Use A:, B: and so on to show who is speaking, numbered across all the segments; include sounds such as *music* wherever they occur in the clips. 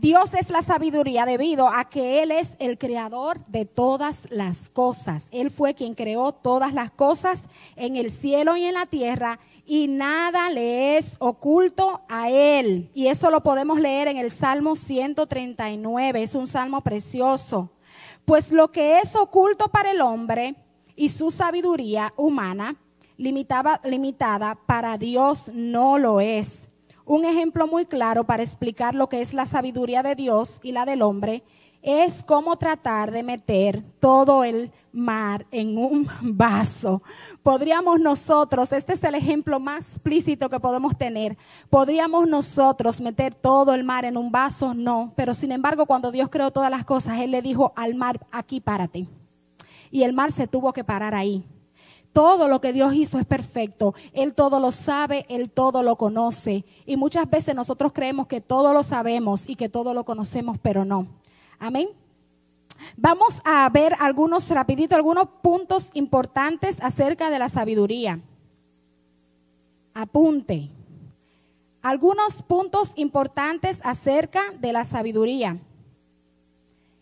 A: Dios es la sabiduría debido a que Él es el creador de todas las cosas. Él fue quien creó todas las cosas en el cielo y en la tierra y nada le es oculto a Él. Y eso lo podemos leer en el Salmo 139. Es un salmo precioso. Pues lo que es oculto para el hombre y su sabiduría humana limitada, limitada para Dios no lo es. Un ejemplo muy claro para explicar lo que es la sabiduría de Dios y la del hombre es cómo tratar de meter todo el mar en un *laughs* vaso. Podríamos nosotros, este es el ejemplo más explícito que podemos tener, podríamos nosotros meter todo el mar en un vaso, no, pero sin embargo cuando Dios creó todas las cosas, Él le dijo al mar, aquí párate. Y el mar se tuvo que parar ahí. Todo lo que Dios hizo es perfecto. Él todo lo sabe, Él todo lo conoce. Y muchas veces nosotros creemos que todo lo sabemos y que todo lo conocemos, pero no. Amén. Vamos a ver algunos, rapidito, algunos puntos importantes acerca de la sabiduría. Apunte. Algunos puntos importantes acerca de la sabiduría.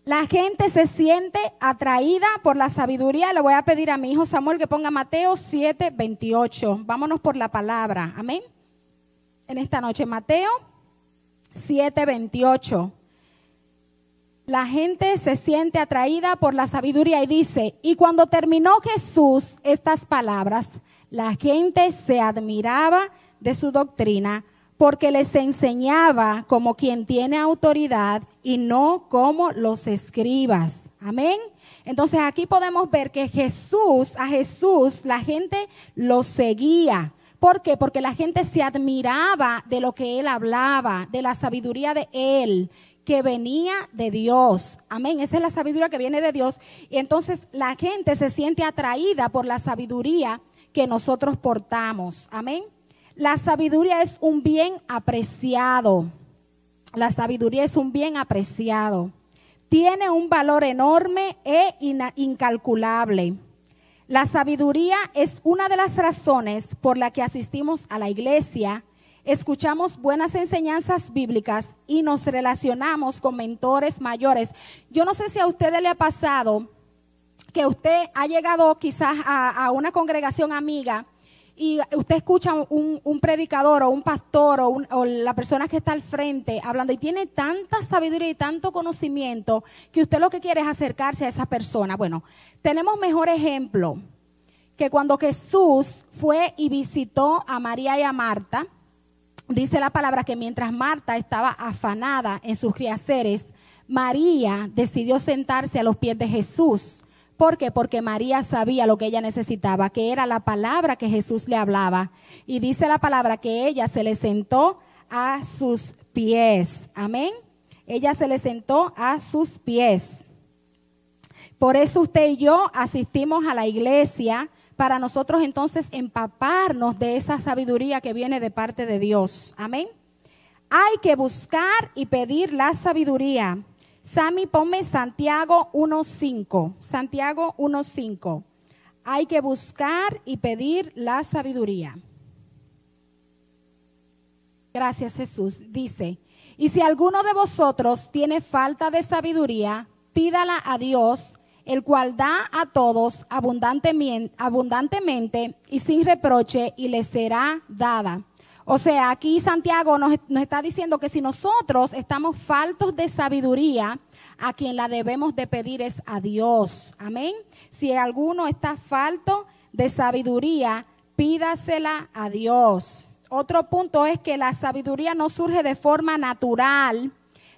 A: La gente se siente atraída por la sabiduría. Le voy a pedir a mi hijo Samuel que ponga Mateo 7, 28. Vámonos por la palabra. Amén. En esta noche, Mateo 7, 28. La gente se siente atraída por la sabiduría y dice, y cuando terminó Jesús estas palabras, la gente se admiraba de su doctrina porque les enseñaba como quien tiene autoridad y no como los escribas. Amén. Entonces aquí podemos ver que Jesús, a Jesús la gente lo seguía. ¿Por qué? Porque la gente se admiraba de lo que él hablaba, de la sabiduría de él que venía de Dios. Amén. Esa es la sabiduría que viene de Dios. Y entonces la gente se siente atraída por la sabiduría que nosotros portamos. Amén. La sabiduría es un bien apreciado. La sabiduría es un bien apreciado. Tiene un valor enorme e incalculable. La sabiduría es una de las razones por la que asistimos a la iglesia, escuchamos buenas enseñanzas bíblicas y nos relacionamos con mentores mayores. Yo no sé si a ustedes le ha pasado que usted ha llegado quizás a, a una congregación amiga y usted escucha un, un predicador o un pastor o, o, la persona que está al frente hablando y tiene tanta sabiduría y tanto conocimiento que usted lo que quiere es acercarse a esa persona. Bueno, tenemos mejor ejemplo que cuando Jesús fue y visitó a María y a Marta, dice la palabra que mientras Marta estaba afanada en sus quehaceres, María decidió sentarse a los pies de Jesús. ¿Por qué? Porque María sabía lo que ella necesitaba, que era la palabra que Jesús le hablaba. Y dice la palabra que ella se le sentó a sus pies. Amén. Ella se le sentó a sus pies. Por eso usted y yo asistimos a la iglesia para nosotros entonces empaparnos de esa sabiduría que viene de parte de Dios. Amén. Hay que buscar y pedir la sabiduría Sammy, ponme Santiago 1.5. Santiago 1.5. Hay que buscar y pedir la sabiduría. Gracias Jesús. Dice, y si alguno de vosotros tiene falta de sabiduría, pídala a Dios, el cual da a todos abundantemente, abundantemente y sin reproche, y le será dada. O sea, aquí Santiago nos, está diciendo que si nosotros estamos faltos de sabiduría, a quien la debemos de pedir es a Dios. Amén. Si alguno está falto de sabiduría, pídasela a Dios. Otro punto es que la sabiduría no surge de forma natural,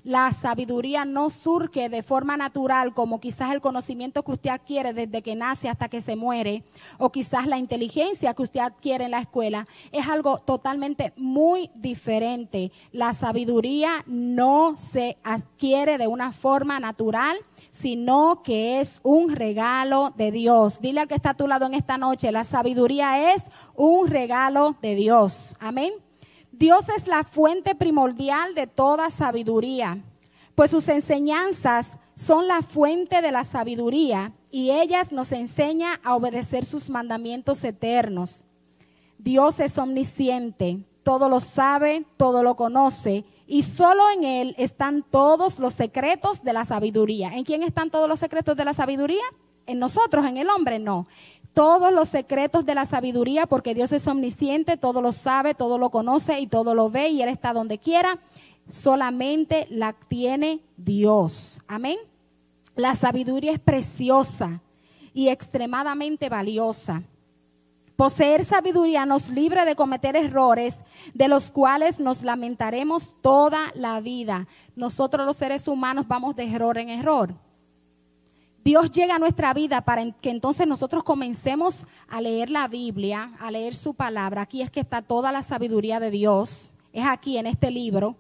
A: la sabiduría no surge de forma natural como quizás el conocimiento que usted adquiere desde que nace hasta que se muere, o quizás la inteligencia que usted adquiere en la escuela. Es algo totalmente muy diferente. La sabiduría no se adquiere de una forma natural, sino que es un regalo de Dios. Dile al que está a tu lado en esta noche, la sabiduría es un regalo de Dios. Amén. Dios es la fuente primordial de toda sabiduría, pues sus enseñanzas son la fuente de la sabiduría y ellas nos enseñan a obedecer sus mandamientos eternos. Dios es omnisciente, todo lo sabe, todo lo conoce y solo en Él están todos los secretos de la sabiduría. ¿En quién están todos los secretos de la sabiduría? En nosotros, en el hombre, no. Todos los secretos de la sabiduría, porque Dios es omnisciente, todo lo sabe, todo lo conoce y todo lo ve y Él está donde quiera. Solamente la tiene Dios. Amén. La sabiduría es preciosa y extremadamente valiosa. Poseer sabiduría nos libre de cometer errores de los cuales nos lamentaremos toda la vida. Nosotros los seres humanos vamos de error en error. Dios llega a nuestra vida para que entonces nosotros comencemos a leer la Biblia, a leer su palabra. Aquí es que está toda la sabiduría de Dios. Es aquí en este libro.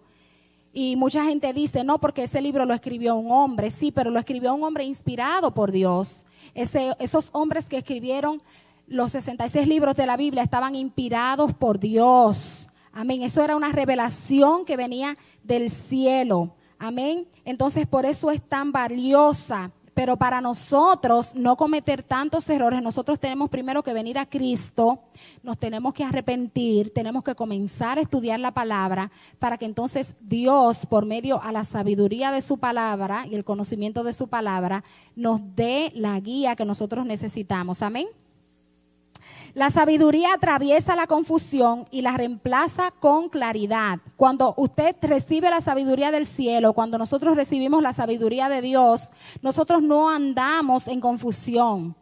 A: Y mucha gente dice, no, porque ese libro lo escribió un hombre. Sí, pero lo escribió un hombre inspirado por Dios. esos hombres que escribieron los 66 libros de la Biblia estaban inspirados por Dios. Amén. Eso era una revelación que venía del cielo. Amén. Entonces por eso es tan valiosa. Pero para nosotros no cometer tantos errores, nosotros tenemos primero que venir a Cristo, nos tenemos que arrepentir, tenemos que comenzar a estudiar la palabra para que entonces Dios, por medio a la sabiduría de su palabra y el conocimiento de su palabra, nos dé la guía que nosotros necesitamos. Amén. La sabiduría atraviesa la confusión y la reemplaza con claridad. Cuando usted recibe la sabiduría del cielo, cuando nosotros recibimos la sabiduría de Dios, nosotros no andamos en confusión.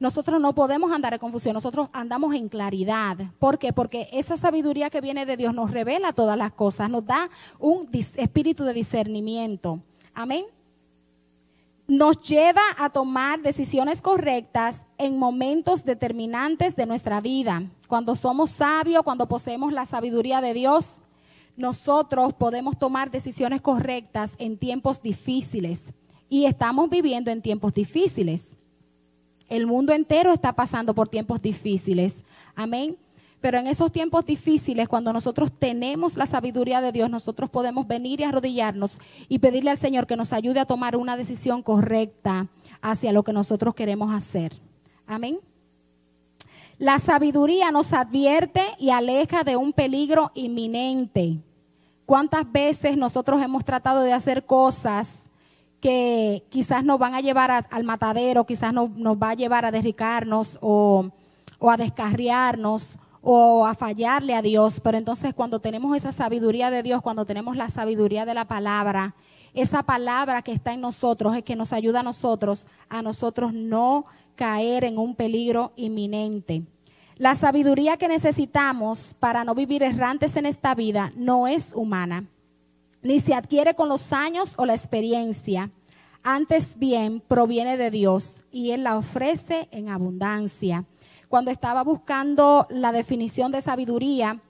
A: Nosotros no podemos andar en confusión, nosotros andamos en claridad. ¿Por qué? Porque esa sabiduría que viene de Dios nos revela todas las cosas, nos da un espíritu de discernimiento. Amén nos lleva a tomar decisiones correctas en momentos determinantes de nuestra vida. Cuando somos sabios, cuando poseemos la sabiduría de Dios, nosotros podemos tomar decisiones correctas en tiempos difíciles. Y estamos viviendo en tiempos difíciles. El mundo entero está pasando por tiempos difíciles. Amén. Pero en esos tiempos difíciles, cuando nosotros tenemos la sabiduría de Dios, nosotros podemos venir y arrodillarnos y pedirle al Señor que nos ayude a tomar una decisión correcta hacia lo que nosotros queremos hacer. Amén. La sabiduría nos advierte y aleja de un peligro inminente. ¿Cuántas veces nosotros hemos tratado de hacer cosas que quizás nos van a llevar al matadero, quizás nos, nos, va a llevar a derricarnos o, o a descarriarnos o a fallarle a Dios, pero entonces cuando tenemos esa sabiduría de Dios, cuando tenemos la sabiduría de la palabra, esa palabra que está en nosotros es que nos ayuda a nosotros, a nosotros no caer en un peligro inminente. La sabiduría que necesitamos para no vivir errantes en esta vida no es humana, ni se adquiere con los años o la experiencia. Antes bien proviene de Dios y Él la ofrece en abundancia cuando estaba buscando la definición de sabiduría,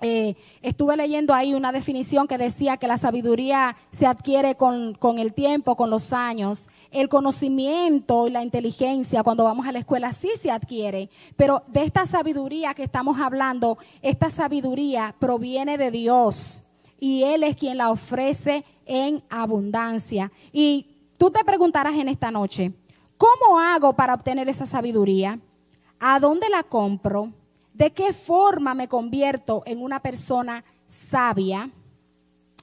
A: eh, estuve leyendo ahí una definición que decía que la sabiduría se adquiere con, con, el tiempo, con los años. El conocimiento y la inteligencia cuando vamos a la escuela sí se adquiere, pero de esta sabiduría que estamos hablando, esta sabiduría proviene de Dios y Él es quien la ofrece en abundancia. Y tú te preguntarás en esta noche, ¿cómo hago para obtener esa sabiduría? ¿A dónde la compro? ¿De qué forma me convierto en una persona sabia?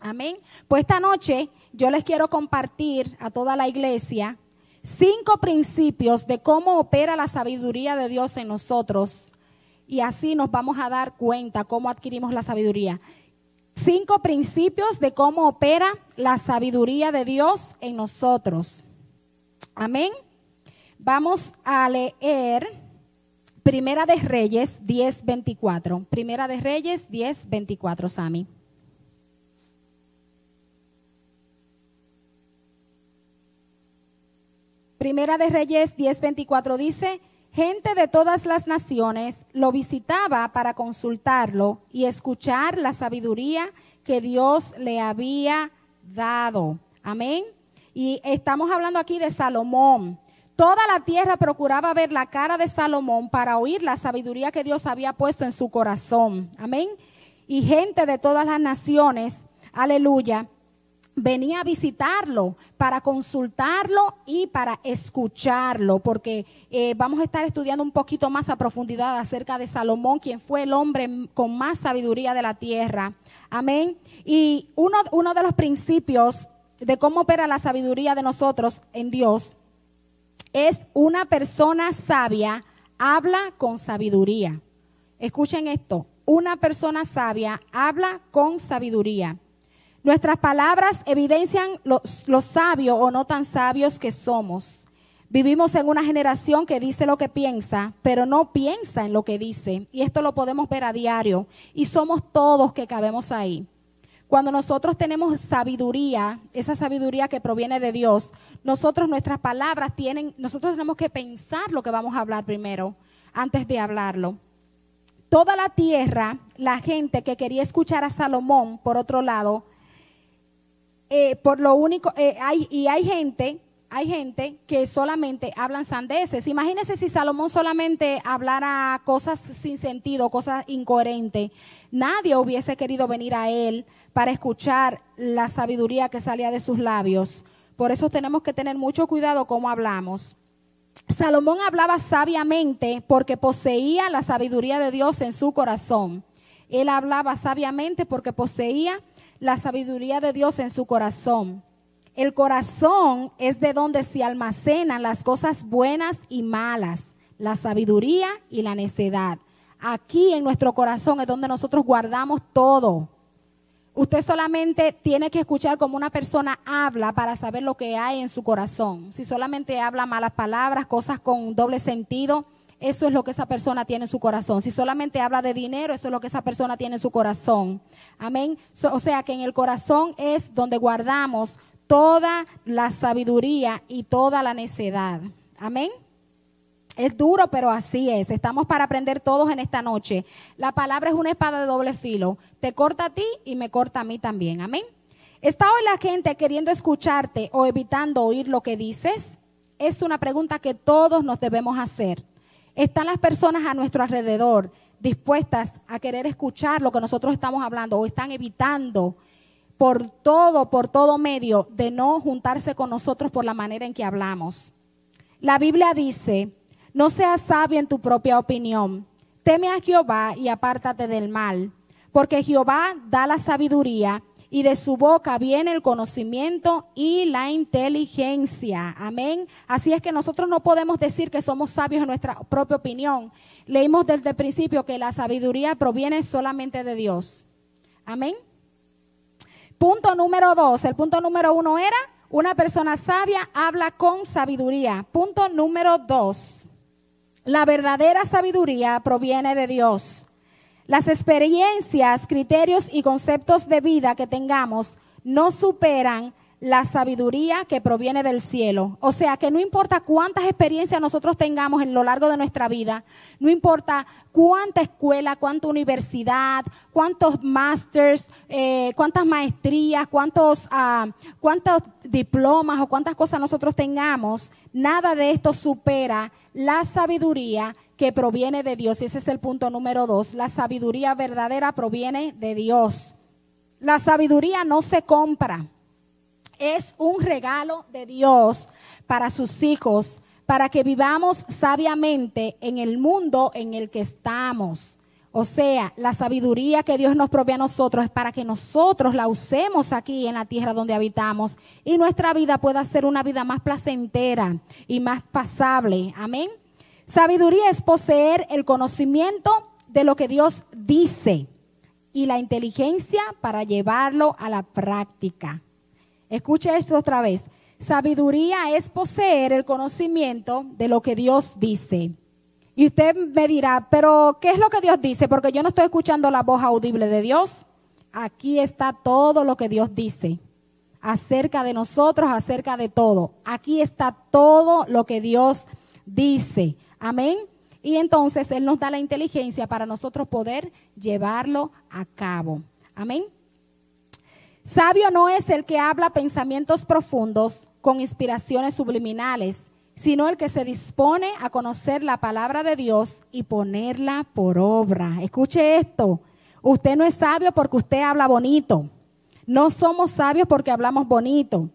A: Amén. Pues esta noche yo les quiero compartir a toda la iglesia cinco principios de cómo opera la sabiduría de Dios en nosotros. Y así nos vamos a dar cuenta cómo adquirimos la sabiduría. Cinco principios de cómo opera la sabiduría de Dios en nosotros. Amén. Vamos a leer Primera de Reyes 10:24. Primera de Reyes 10:24, Sami. Primera de Reyes 10:24 dice, gente de todas las naciones lo visitaba para consultarlo y escuchar la sabiduría que Dios le había dado. Amén. Y estamos hablando aquí de Salomón. Toda la tierra procuraba ver la cara de Salomón para oír la sabiduría que Dios había puesto en su corazón. Amén. Y gente de todas las naciones, aleluya, venía a visitarlo para consultarlo y para escucharlo, porque eh, vamos a estar estudiando un poquito más a profundidad acerca de Salomón, quien fue el hombre con más sabiduría de la tierra. Amén. Y uno, uno de los principios de cómo opera la sabiduría de nosotros en Dios es una persona sabia habla con sabiduría. Escuchen esto, una persona sabia habla con sabiduría. Nuestras palabras evidencian los, sabios o no tan sabios que somos. Vivimos en una generación que dice lo que piensa, pero no piensa en lo que dice. Y esto lo podemos ver a diario. Y somos todos que cabemos ahí. Cuando nosotros tenemos sabiduría, esa sabiduría que proviene de Dios, nosotros nuestras palabras tienen, nosotros tenemos que pensar lo que vamos a hablar primero, antes de hablarlo. Toda la tierra, la gente que quería escuchar a Salomón, por otro lado, eh, por lo único, eh, y hay gente, hay gente que solamente hablan sandeces. Imagínense si Salomón solamente hablara cosas sin sentido, cosas incoherentes. Nadie hubiese querido venir a él para escuchar la sabiduría que salía de sus labios. Por eso tenemos que tener mucho cuidado cómo hablamos. Salomón hablaba sabiamente porque poseía la sabiduría de Dios en su corazón. Él hablaba sabiamente porque poseía la sabiduría de Dios en su corazón. El corazón es de donde se almacenan las cosas buenas y malas, la sabiduría y la necedad. Aquí en nuestro corazón es donde nosotros guardamos todo. Usted solamente tiene que escuchar como una persona habla para saber lo que hay en su corazón. Si solamente habla malas palabras, cosas con doble sentido, eso es lo que esa persona tiene en su corazón. Si solamente habla de dinero, eso es lo que esa persona tiene en su corazón. Amén. o sea que en el corazón es donde guardamos toda la sabiduría y toda la necedad. Amén. Es duro, pero así es. Estamos para aprender todos en esta noche. La palabra es una espada de doble filo. Te corta a ti y me corta a mí también. Amén. ¿Está hoy la gente queriendo escucharte o evitando oír lo que dices? Es una pregunta que todos nos debemos hacer. ¿Están las personas a nuestro alrededor dispuestas a querer escuchar lo que nosotros estamos hablando o están evitando por todo, por todo medio de no juntarse con nosotros por la manera en que hablamos? La Biblia dice no seas sabio en tu propia opinión. Teme a Jehová y apártate del mal, porque Jehová da la sabiduría y de su boca viene el conocimiento y la inteligencia. Amén. Así es que nosotros no podemos decir que somos sabios en nuestra propia opinión. Leímos desde el principio que la sabiduría proviene solamente de Dios. Amén. Punto número dos. El punto número uno era, una persona sabia habla con sabiduría. Punto número dos. La verdadera sabiduría proviene de Dios. Las experiencias, criterios y conceptos de vida que tengamos no superan la sabiduría que proviene del cielo. O sea que no importa cuántas experiencias nosotros tengamos en lo largo de nuestra vida, no importa cuánta escuela, cuánta universidad, cuántos masters, eh, cuántas maestrías, cuántos, ah, cuántos diplomas o cuántas cosas nosotros tengamos, nada de esto supera la sabiduría que proviene de Dios. Y ese es el punto número dos. La sabiduría verdadera proviene de Dios. La sabiduría no se compra. Es un regalo de Dios para sus hijos, para que vivamos sabiamente en el mundo en el que estamos. O sea, la sabiduría que Dios nos provee a nosotros es para que nosotros la usemos aquí en la tierra donde habitamos y nuestra vida pueda ser una vida más placentera y más pasable. Amén. Sabiduría es poseer el conocimiento de lo que Dios dice y la inteligencia para llevarlo a la práctica. Escuche esto otra vez. Sabiduría es poseer el conocimiento de lo que Dios dice y usted me dirá, pero ¿qué es lo que Dios dice? Porque yo no estoy escuchando la voz audible de Dios. Aquí está todo lo que Dios dice acerca de nosotros, acerca de todo. Aquí está todo lo que Dios dice. Amén. Y entonces Él nos da la inteligencia para nosotros poder llevarlo a cabo. Amén. Sabio no es el que habla pensamientos profundos con inspiraciones subliminales, sino el que se dispone a conocer la palabra de Dios y ponerla por obra. Escuche esto, usted no es sabio porque usted habla bonito, no somos sabios porque hablamos bonito.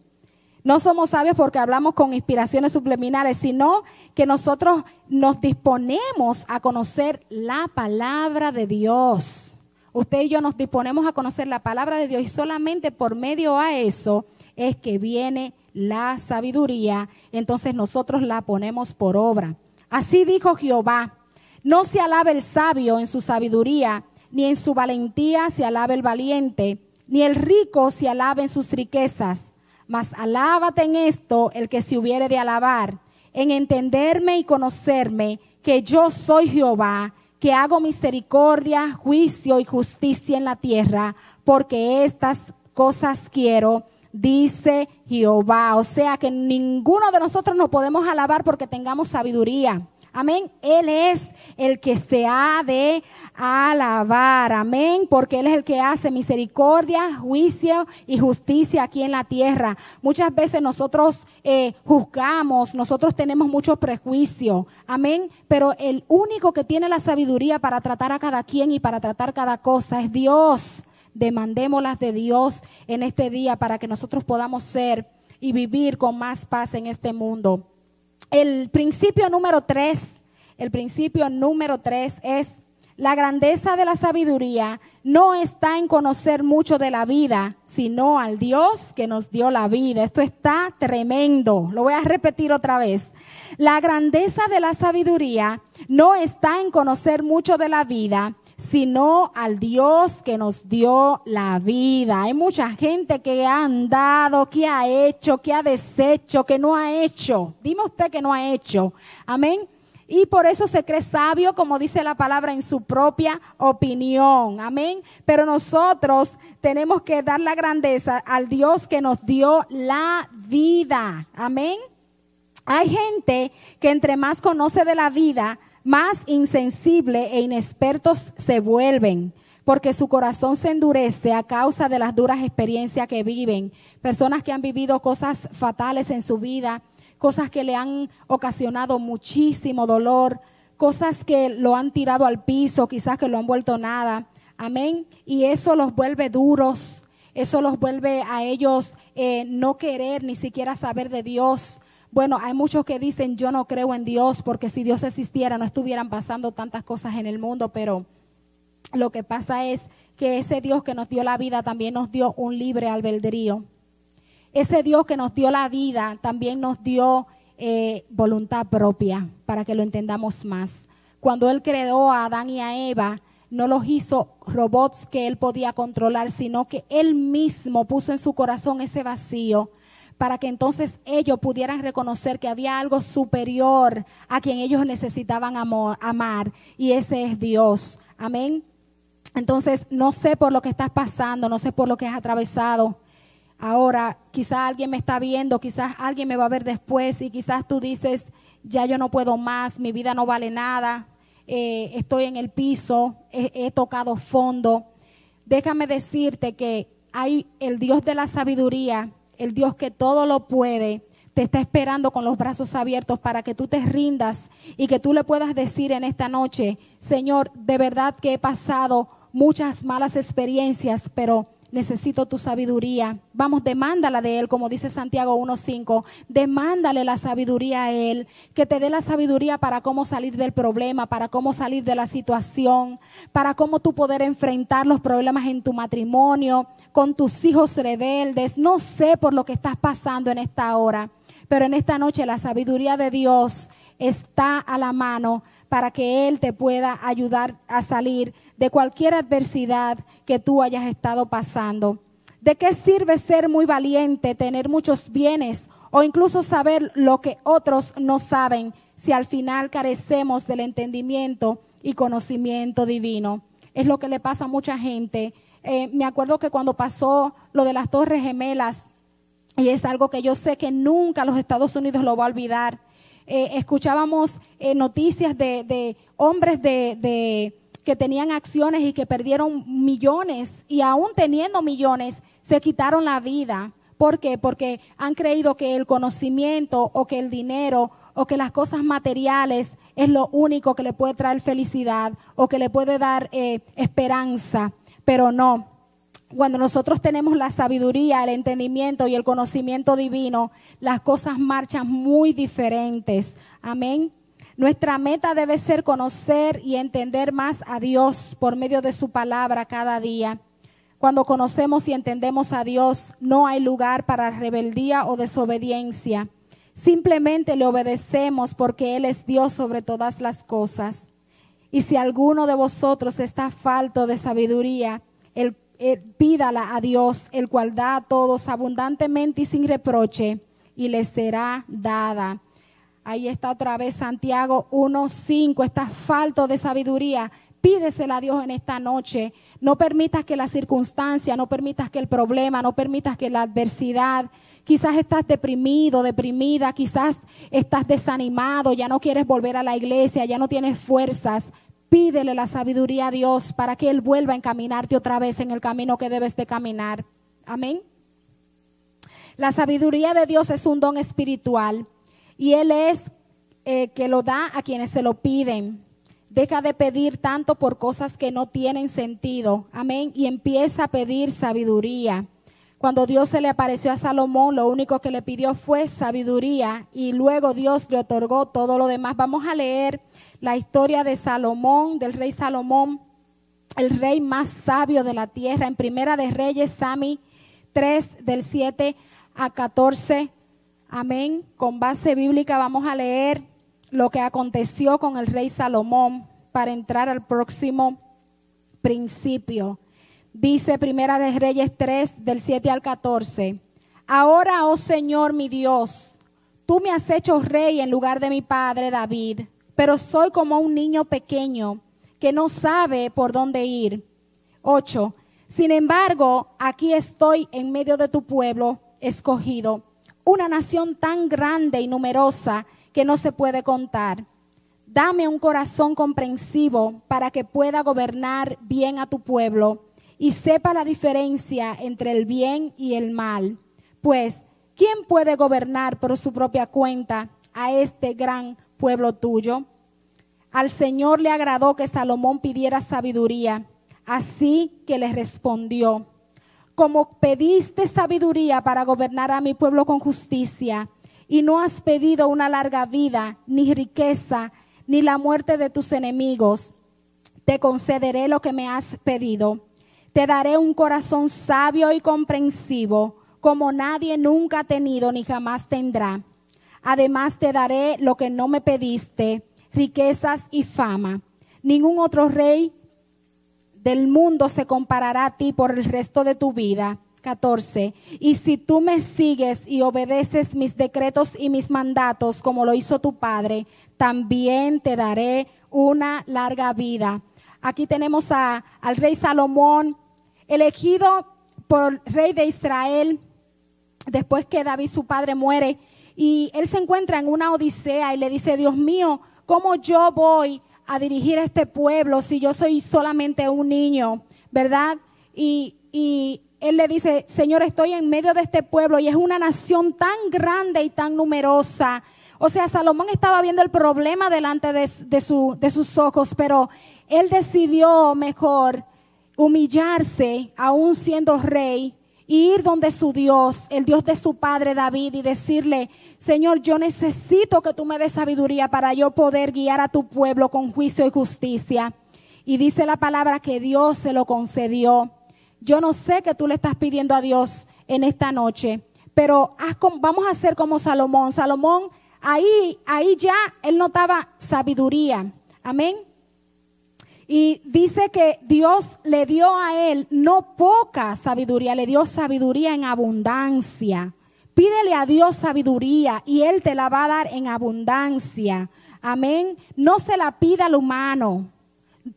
A: No somos sabios porque hablamos con inspiraciones subliminales, sino que nosotros nos disponemos a conocer la palabra de Dios. Usted y yo nos disponemos a conocer la palabra de Dios y solamente por medio a eso es que viene la sabiduría, entonces nosotros la ponemos por obra. Así dijo Jehová, no se alabe el sabio en su sabiduría, ni en su valentía se alabe el valiente, ni el rico se alabe en sus riquezas, mas alábate en esto el que se hubiere de alabar, en entenderme y conocerme que yo soy Jehová, que hago misericordia, juicio y justicia en la tierra, porque estas cosas quiero dice Jehová. O sea que ninguno de nosotros nos podemos alabar porque tengamos sabiduría. Amén. Él es el que se ha de alabar. Amén. Porque Él es el que hace misericordia, juicio y justicia aquí en la tierra. Muchas veces nosotros eh, juzgamos, nosotros tenemos mucho prejuicio. Amén. Pero el único que tiene la sabiduría para tratar a cada quien y para tratar cada cosa es Dios demandémoslas de Dios en este día para que nosotros podamos ser y vivir con más paz en este mundo. El principio número tres, el principio número tres es la grandeza de la sabiduría no está en conocer mucho de la vida, sino al Dios que nos dio la vida. Esto está tremendo. Lo voy a repetir otra vez. La grandeza de la sabiduría no está en conocer mucho de la vida, sino al Dios que nos dio la vida. Hay mucha gente que ha andado, que ha hecho, que ha deshecho, que no ha hecho. Dime usted que no ha hecho. Amén. Y por eso se cree sabio, como dice la palabra, en su propia opinión. Amén. Pero nosotros tenemos que dar la grandeza al Dios que nos dio la vida. Amén. Hay gente que entre más conoce de la vida, más insensible e inexpertos se vuelven, porque su corazón se endurece a causa de las duras experiencias que viven. Personas que han vivido cosas fatales en su vida, cosas que le han ocasionado muchísimo dolor, cosas que lo han tirado al piso, quizás que lo han vuelto nada. Amén. Y eso los vuelve duros, eso los vuelve a ellos eh, no querer ni siquiera saber de Dios. Bueno, hay muchos que dicen yo no creo en Dios porque si Dios existiera no estuvieran pasando tantas cosas en el mundo, pero lo que pasa es que ese Dios que nos dio la vida también nos dio un libre albedrío. Ese Dios que nos dio la vida también nos dio eh, voluntad propia, para que lo entendamos más. Cuando Él creó a Adán y a Eva, no los hizo robots que Él podía controlar, sino que Él mismo puso en su corazón ese vacío para que entonces ellos pudieran reconocer que había algo superior a quien ellos necesitaban amar, y ese es Dios. Amén. Entonces, no sé por lo que estás pasando, no sé por lo que has atravesado. Ahora, quizás alguien me está viendo, quizás alguien me va a ver después y quizás tú dices, ya yo no puedo más, mi vida no vale nada, eh, estoy en el piso, he tocado fondo. Déjame decirte que hay el Dios de la sabiduría el Dios que todo lo puede, te está esperando con los brazos abiertos para que tú te rindas y que tú le puedas decir en esta noche, Señor, de verdad que he pasado muchas malas experiencias, pero necesito tu sabiduría. Vamos, demándala de Él, como dice Santiago 1.5. Demándale la sabiduría a Él, que te dé la sabiduría para cómo salir del problema, para cómo salir de la situación, para cómo tú poder enfrentar los problemas en tu matrimonio, con tus hijos rebeldes. No sé por lo que estás pasando en esta hora, pero en esta noche la sabiduría de Dios está a la mano para que Él te pueda ayudar a salir de cualquier adversidad que tú hayas estado pasando. ¿De qué sirve ser muy valiente, tener muchos bienes o incluso saber lo que otros no saben si al final carecemos del entendimiento y conocimiento divino? Es lo que le pasa a mucha gente eh, me acuerdo que cuando pasó lo de las Torres Gemelas, y es algo que yo sé que nunca los Estados Unidos lo va a olvidar, eh, escuchábamos eh, noticias de, hombres de, que tenían acciones y que perdieron millones y aún teniendo millones, se quitaron la vida ¿Por qué? Porque han creído que el conocimiento o que el dinero o que las cosas materiales es lo único que le puede traer felicidad o que le puede dar eh, esperanza, pero no. Cuando nosotros tenemos la sabiduría, el entendimiento y el conocimiento divino, las cosas marchan muy diferentes. Amén. Nuestra meta debe ser conocer y entender más a Dios por medio de su palabra cada día. Cuando conocemos y entendemos a Dios, no hay lugar para rebeldía o desobediencia. Simplemente le obedecemos porque Él es Dios sobre todas las cosas. Y si alguno de vosotros está falto de sabiduría, el, pídala a Dios, el cual da a todos abundantemente y sin reproche, y le será dada. Ahí está otra vez Santiago 1.5, está falto de sabiduría. Pídesela a Dios en esta noche. No permitas que la circunstancia, no permitas que el problema, no permitas que la adversidad, Quizás estás deprimido, deprimida, quizás estás desanimado, ya no quieres volver a la iglesia, ya no tienes fuerzas. Pídele la sabiduría a Dios para que Él vuelva a encaminarte otra vez en el camino que debes de caminar. Amén. La sabiduría de Dios es un don espiritual y Él es eh, que lo da a quienes se lo piden. Deja de pedir tanto por cosas que no tienen sentido. Amén. Y empieza a pedir sabiduría. Cuando Dios se le apareció a Salomón, lo único que le pidió fue sabiduría y luego Dios le otorgó todo lo demás. Vamos a leer la historia de Salomón, del rey Salomón, el rey más sabio de la tierra, en Primera de Reyes, Sami 3, del 7 a 14. Amén. Con base bíblica vamos a leer lo que aconteció con el rey Salomón para entrar al próximo principio. Dice Primera de Reyes 3 del 7 al 14. Ahora, oh Señor mi Dios, tú me has hecho rey en lugar de mi padre David, pero soy como un niño pequeño que no sabe por dónde ir. 8. Sin embargo, aquí estoy en medio de tu pueblo escogido, una nación tan grande y numerosa que no se puede contar. Dame un corazón comprensivo para que pueda gobernar bien a tu pueblo y sepa la diferencia entre el bien y el mal. Pues, ¿quién puede gobernar por su propia cuenta a este gran pueblo tuyo? Al Señor le agradó que Salomón pidiera sabiduría, así que le respondió, como pediste sabiduría para gobernar a mi pueblo con justicia, y no has pedido una larga vida, ni riqueza, ni la muerte de tus enemigos, te concederé lo que me has pedido te daré un corazón sabio y comprensivo, como nadie nunca ha tenido ni jamás tendrá. Además te daré lo que no me pediste, riquezas y fama. Ningún otro rey del mundo se comparará a ti por el resto de tu vida. 14. Y si tú me sigues y obedeces mis decretos y mis mandatos como lo hizo tu padre, también te daré una larga vida. Aquí tenemos a, al rey Salomón elegido por rey de Israel después que David su padre muere y él se encuentra en una odisea y le dice, Dios mío, ¿cómo yo voy a dirigir a este pueblo si yo soy solamente un niño? ¿Verdad? Y, él le dice, Señor, estoy en medio de este pueblo y es una nación tan grande y tan numerosa. O sea, Salomón estaba viendo el problema delante de, su, de sus ojos, pero él decidió mejor humillarse aún siendo rey ir donde su Dios, el Dios de su padre David, y decirle, Señor, yo necesito que tú me des sabiduría para yo poder guiar a tu pueblo con juicio y justicia. Y dice la palabra que Dios se lo concedió. Yo no sé qué tú le estás pidiendo a Dios en esta noche, pero vamos a hacer como Salomón. Salomón, ahí, ahí ya él notaba sabiduría. Amén. Y dice que Dios le dio a él no poca sabiduría, le dio sabiduría en abundancia. Pídele a Dios sabiduría y Él te la va a dar en abundancia. Amén. No se la pida al humano.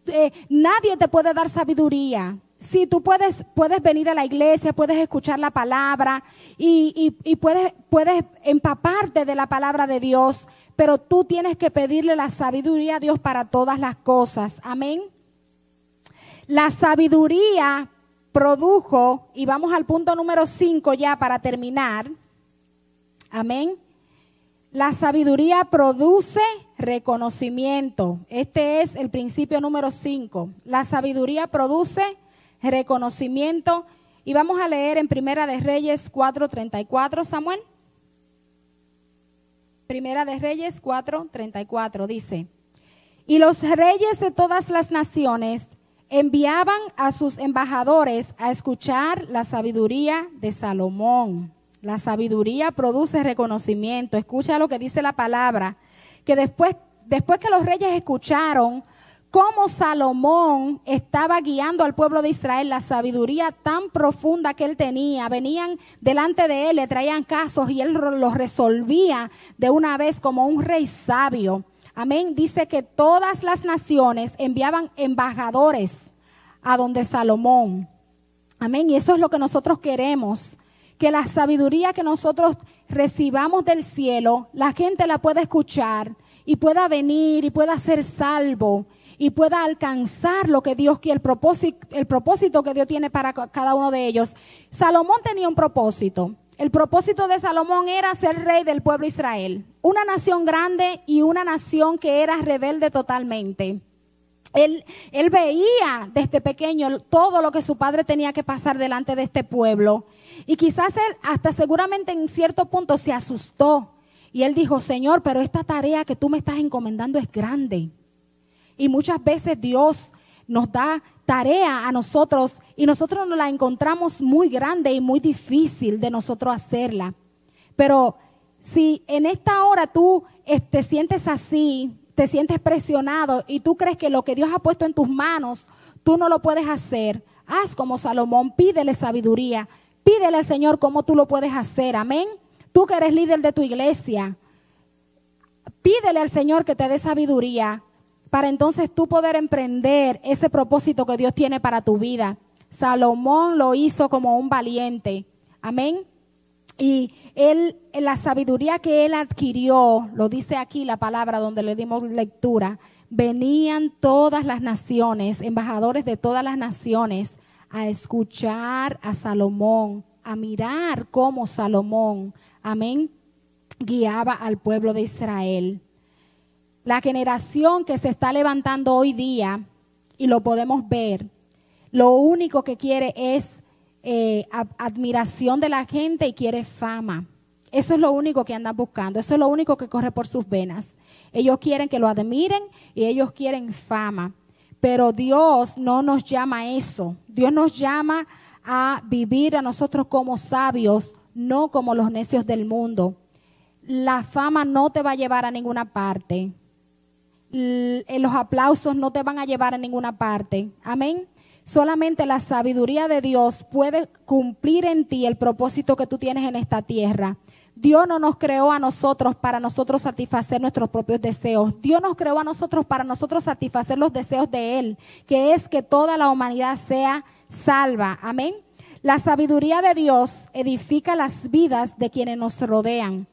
A: Eh, nadie te puede dar sabiduría. Si tú puedes, puedes venir a la iglesia, puedes escuchar la palabra y, y puedes, puedes empaparte de la palabra de Dios, pero tú tienes que pedirle la sabiduría a Dios para todas las cosas. Amén. La sabiduría produjo, y vamos al punto número 5 ya para terminar. Amén. La sabiduría produce reconocimiento. Este es el principio número 5. La sabiduría produce reconocimiento. Y vamos a leer en Primera de Reyes 4:34, Samuel. Primera de Reyes 4:34 dice, y los reyes de todas las naciones enviaban a sus embajadores a escuchar la sabiduría de Salomón. La sabiduría produce reconocimiento. Escucha lo que dice la palabra, que después, después que los reyes escucharon cómo Salomón estaba guiando al pueblo de Israel, la sabiduría tan profunda que él tenía, venían delante de él, le traían casos y él los resolvía de una vez como un rey sabio. Amén. Dice que todas las naciones enviaban embajadores a donde Salomón. Amén. Y eso es lo que nosotros queremos que la sabiduría que nosotros recibamos del cielo, la gente la pueda escuchar y pueda venir y pueda ser salvo y pueda alcanzar lo que Dios quiere, el propósito, el propósito que Dios tiene para cada uno de ellos. Salomón tenía un propósito. El propósito de Salomón era ser rey del pueblo Israel, una nación grande y una nación que era rebelde totalmente. Él, él, veía desde pequeño todo lo que su padre tenía que pasar delante de este pueblo. Y quizás él hasta seguramente en cierto punto se asustó. Y él dijo, Señor, pero esta tarea que tú me estás encomendando es grande. Y muchas veces Dios nos da tarea a nosotros y nosotros nos la encontramos muy grande y muy difícil de nosotros hacerla. Pero si en esta hora tú te este, sientes así, te sientes presionado y tú crees que lo que Dios ha puesto en tus manos, tú no lo puedes hacer, haz como Salomón, pídele sabiduría, Pídele al Señor cómo tú lo puedes hacer. Amén. Tú que eres líder de tu iglesia, pídele al Señor que te dé sabiduría para entonces tú poder emprender ese propósito que Dios tiene para tu vida. Salomón lo hizo como un valiente. Amén. Y él, la sabiduría que él adquirió, lo dice aquí la palabra donde le dimos lectura, venían todas las naciones, embajadores de todas las naciones, a escuchar a Salomón, a mirar cómo Salomón, amén, guiaba al pueblo de Israel. La generación que se está levantando hoy día, y lo podemos ver, lo único que quiere es eh, admiración de la gente y quiere fama. Eso es lo único que andan buscando, eso es lo único que corre por sus venas. Ellos quieren que lo admiren y ellos quieren fama. Pero Dios no nos llama a eso. Dios nos llama a vivir a nosotros como sabios, no como los necios del mundo. La fama no te va a llevar a ninguna parte. Los aplausos no te van a llevar a ninguna parte. Amén. Solamente la sabiduría de Dios puede cumplir en ti el propósito que tú tienes en esta tierra. Dios no nos creó a nosotros para nosotros satisfacer nuestros propios deseos. Dios nos creó a nosotros para nosotros satisfacer los deseos de Él, que es que toda la humanidad sea salva. Amén. La sabiduría de Dios edifica las vidas de quienes nos rodean.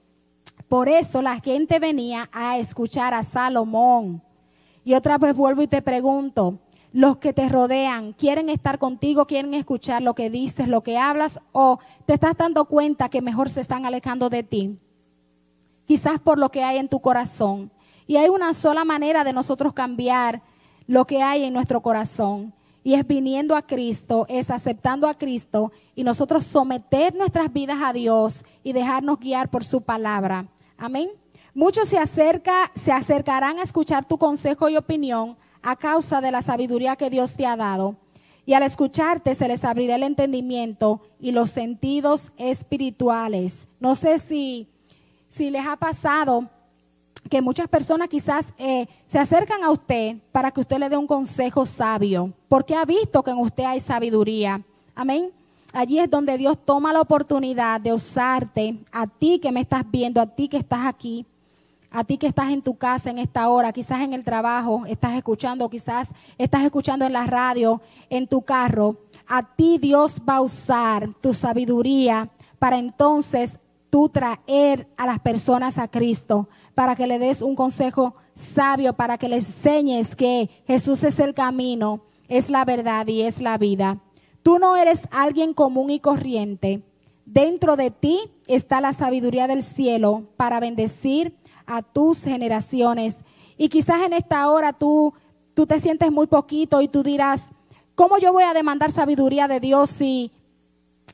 A: Por eso la gente venía a escuchar a Salomón. Y otra vez vuelvo y te pregunto, los que te rodean quieren estar contigo, quieren escuchar lo que dices, lo que hablas, o te estás dando cuenta que mejor se están alejando de ti. Quizás por lo que hay en tu corazón. Y hay una sola manera de nosotros cambiar lo que hay en nuestro corazón. Y es viniendo a Cristo, es aceptando a Cristo y nosotros someter nuestras vidas a Dios y dejarnos guiar por su palabra. Amén. Muchos se, acerca, se acercarán a escuchar tu consejo y opinión a causa de la sabiduría que Dios te ha dado. Y al escucharte se les abrirá el entendimiento y los sentidos espirituales. No sé si, si les ha pasado que muchas personas quizás eh, se acercan a usted para que usted le dé un consejo sabio, porque ha visto que en usted hay sabiduría. Amén. Allí es donde Dios toma la oportunidad de usarte, a ti que me estás viendo, a ti que estás aquí, a ti que estás en tu casa en esta hora, quizás en el trabajo, estás escuchando, quizás estás escuchando en la radio, en tu carro, a ti Dios va a usar tu sabiduría para entonces tú traer a las personas a Cristo, para que le des un consejo sabio, para que le enseñes que Jesús es el camino, es la verdad y es la vida. Tú no eres alguien común y corriente. Dentro de ti está la sabiduría del cielo para bendecir a tus generaciones. Y quizás en esta hora tú, tú te sientes muy poquito y tú dirás, ¿cómo yo voy a demandar sabiduría de Dios si,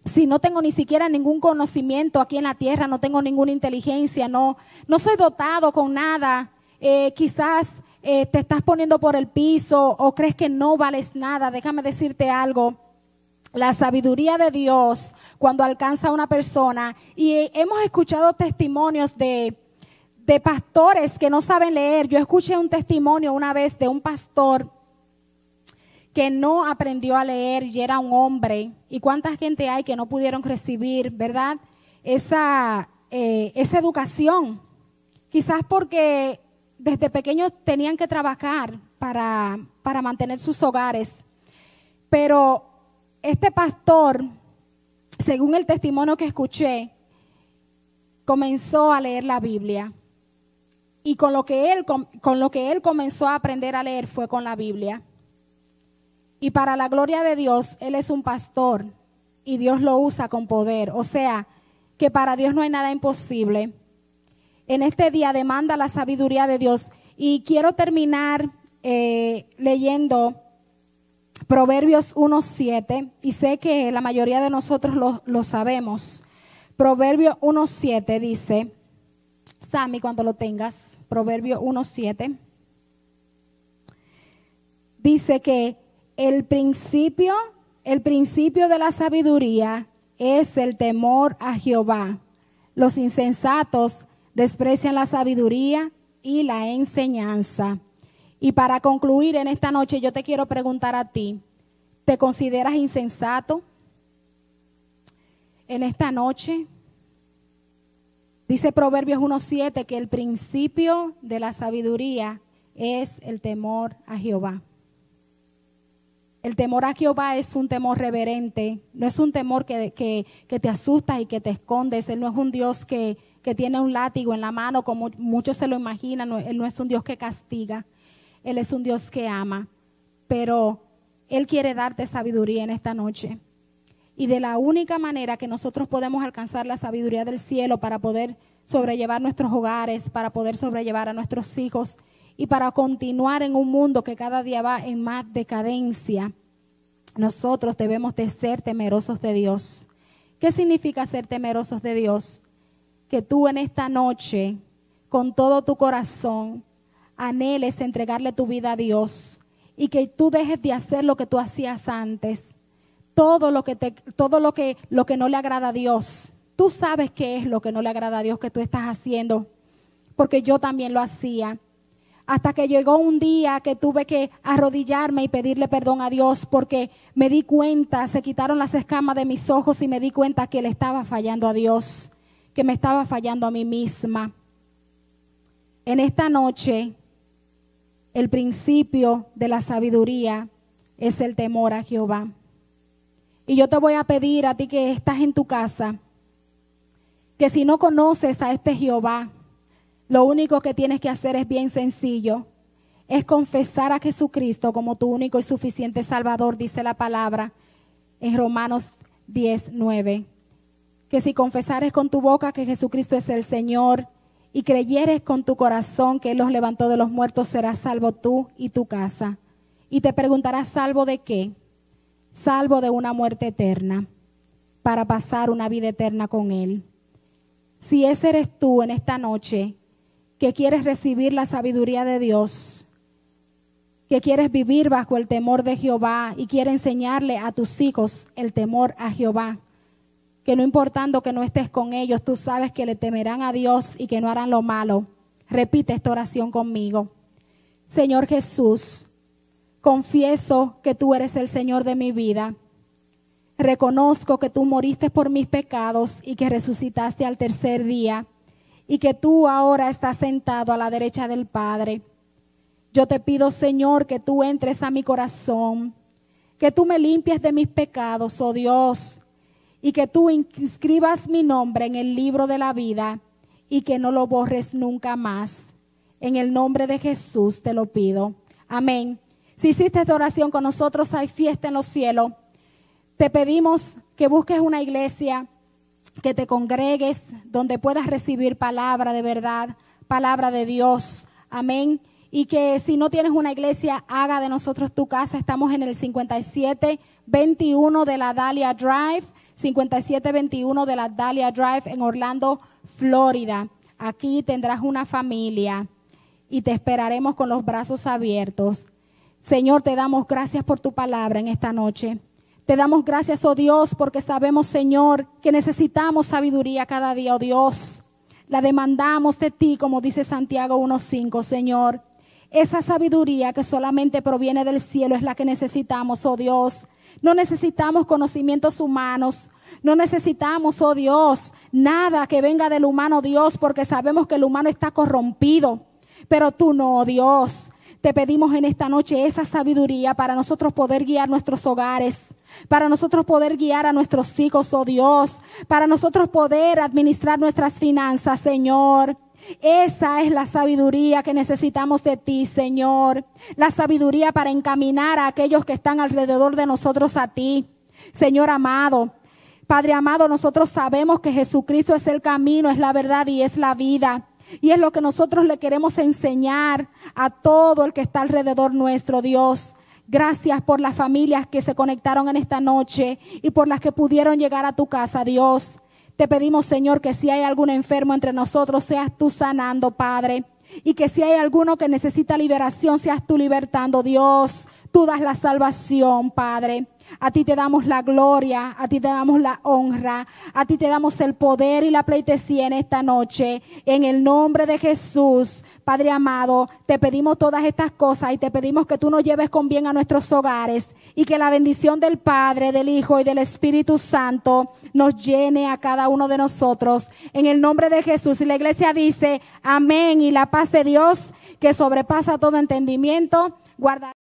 A: si no tengo ni siquiera ningún conocimiento aquí en la tierra, no tengo ninguna inteligencia, no, no soy dotado con nada? Eh, quizás eh, te estás poniendo por el piso o crees que no vales nada. Déjame decirte algo. La sabiduría de Dios cuando alcanza a una persona, y hemos escuchado testimonios de, de pastores que no saben leer. Yo escuché un testimonio una vez de un pastor que no aprendió a leer y era un hombre. ¿Y cuánta gente hay que no pudieron recibir, verdad? Esa, eh, esa educación. Quizás porque desde pequeños tenían que trabajar para, para mantener sus hogares. Pero este pastor, según el testimonio que escuché, comenzó a leer la Biblia. Y con lo que él, con lo que él comenzó a aprender a leer fue con la Biblia. Y para la gloria de Dios, él es un pastor y Dios lo usa con poder. O sea, que para Dios no hay nada imposible en este día demanda la sabiduría de Dios. Y quiero terminar eh, leyendo Proverbios 1.7, y sé que la mayoría de nosotros lo, lo sabemos. Proverbio 1.7 dice, Sammy, cuando lo tengas, Proverbio 1.7, dice que el principio, el principio de la sabiduría es el temor a Jehová. Los insensatos desprecian la sabiduría y la enseñanza. Y para concluir en esta noche, yo te quiero preguntar a ti, ¿te consideras insensato en esta noche? Dice Proverbios 1.7 que el principio de la sabiduría es el temor a Jehová. El temor a Jehová es un temor reverente, no es un temor que, que, que te asustas y que te escondes. Él no es un Dios que, que tiene un látigo en la mano, como muchos se lo imaginan. Él no es un Dios que castiga, Él es un Dios que ama. Pero Él quiere darte sabiduría en esta noche. Y de la única manera que nosotros podemos alcanzar la sabiduría del cielo para poder sobrellevar nuestros hogares, para poder sobrellevar a nuestros hijos y para continuar en un mundo que cada día va en más decadencia, nosotros debemos de ser temerosos de Dios. ¿Qué significa ser temerosos de Dios? que tú en esta noche, con todo tu corazón, anheles entregarle tu vida a Dios y que tú dejes de hacer lo que tú hacías antes. Todo lo que te, todo lo que, lo que no le agrada a Dios. Tú sabes qué es lo que no le agrada a Dios que tú estás haciendo, porque yo también lo hacía. Hasta que llegó un día que tuve que arrodillarme y pedirle perdón a Dios porque me di cuenta, se quitaron las escamas de mis ojos y me di cuenta que le estaba fallando a Dios que me estaba fallando a mí misma. En esta noche, el principio de la sabiduría es el temor a Jehová. Y yo te voy a pedir a ti que estás en tu casa, que si no conoces a este Jehová, lo único que tienes que hacer es bien sencillo, es confesar a Jesucristo como tu único y suficiente Salvador, dice la palabra en Romanos 10, 9 que si confesares con tu boca que Jesucristo es el Señor y creyeres con tu corazón que Él los levantó de los muertos, serás salvo tú y tu casa. Y te preguntarás, ¿salvo de qué? Salvo de una muerte eterna, para pasar una vida eterna con Él. Si ese eres tú en esta noche, que quieres recibir la sabiduría de Dios, que quieres vivir bajo el temor de Jehová y quieres enseñarle a tus hijos el temor a Jehová, que no importando que no estés con ellos, tú sabes que le temerán a Dios y que no harán lo malo. Repite esta oración conmigo. Señor Jesús, confieso que tú eres el Señor de mi vida. Reconozco que tú moriste por mis pecados y que resucitaste al tercer día y que tú ahora estás sentado a la derecha del Padre. Yo te pido, Señor, que tú entres a mi corazón, que tú me limpies de mis pecados, oh Dios, y que tú inscribas mi nombre en el libro de la vida y que no lo borres nunca más. En el nombre de Jesús te lo pido. Amén. Si hiciste esta oración con nosotros, hay fiesta en los cielos. Te pedimos que busques una iglesia, que te congregues, donde puedas recibir palabra de verdad, palabra de Dios. Amén. Y que si no tienes una iglesia, haga de nosotros tu casa. Estamos en el 5721 de la Dahlia Drive, 5721 de la Dahlia Drive en Orlando, Florida. Aquí tendrás una familia y te esperaremos con los brazos abiertos. Señor, te damos gracias por tu palabra en esta noche. Te damos gracias, oh Dios, porque sabemos, Señor, que necesitamos sabiduría cada día, oh Dios. La demandamos de ti, como dice Santiago 1.5, Señor. Esa sabiduría que solamente proviene del cielo es la que necesitamos, oh Dios. No necesitamos conocimientos humanos. No necesitamos, oh Dios, nada que venga del humano Dios, porque sabemos que el humano está corrompido. Pero tú no, oh Dios. Te pedimos en esta noche esa sabiduría para nosotros poder guiar nuestros hogares, para nosotros poder guiar a nuestros hijos, oh Dios, para nosotros poder administrar nuestras finanzas, Señor. Esa es la sabiduría que necesitamos de ti, Señor. La sabiduría para encaminar a aquellos que están alrededor de nosotros a ti. Señor amado, Padre amado, nosotros sabemos que Jesucristo es el camino, es la verdad y es la vida. Y es lo que nosotros le queremos enseñar a todo el que está alrededor nuestro, Dios. Gracias por las familias que se conectaron en esta noche y por las que pudieron llegar a tu casa, Dios. Te pedimos, Señor, que si hay algún enfermo entre nosotros, seas tú sanando, Padre. Y que si hay alguno que necesita liberación, seas tú libertando, Dios. Tú das la salvación, Padre. A ti te damos la gloria, a ti te damos la honra, a ti te damos el poder y la pleitesía en esta noche. En el nombre de Jesús, Padre amado, te pedimos todas estas cosas y te pedimos que tú nos lleves con bien a nuestros hogares y que la bendición del Padre, del Hijo y del Espíritu Santo nos llene a cada uno de nosotros. En el nombre de Jesús. Y la iglesia dice, amén. Y la paz de Dios que sobrepasa todo entendimiento, guarda.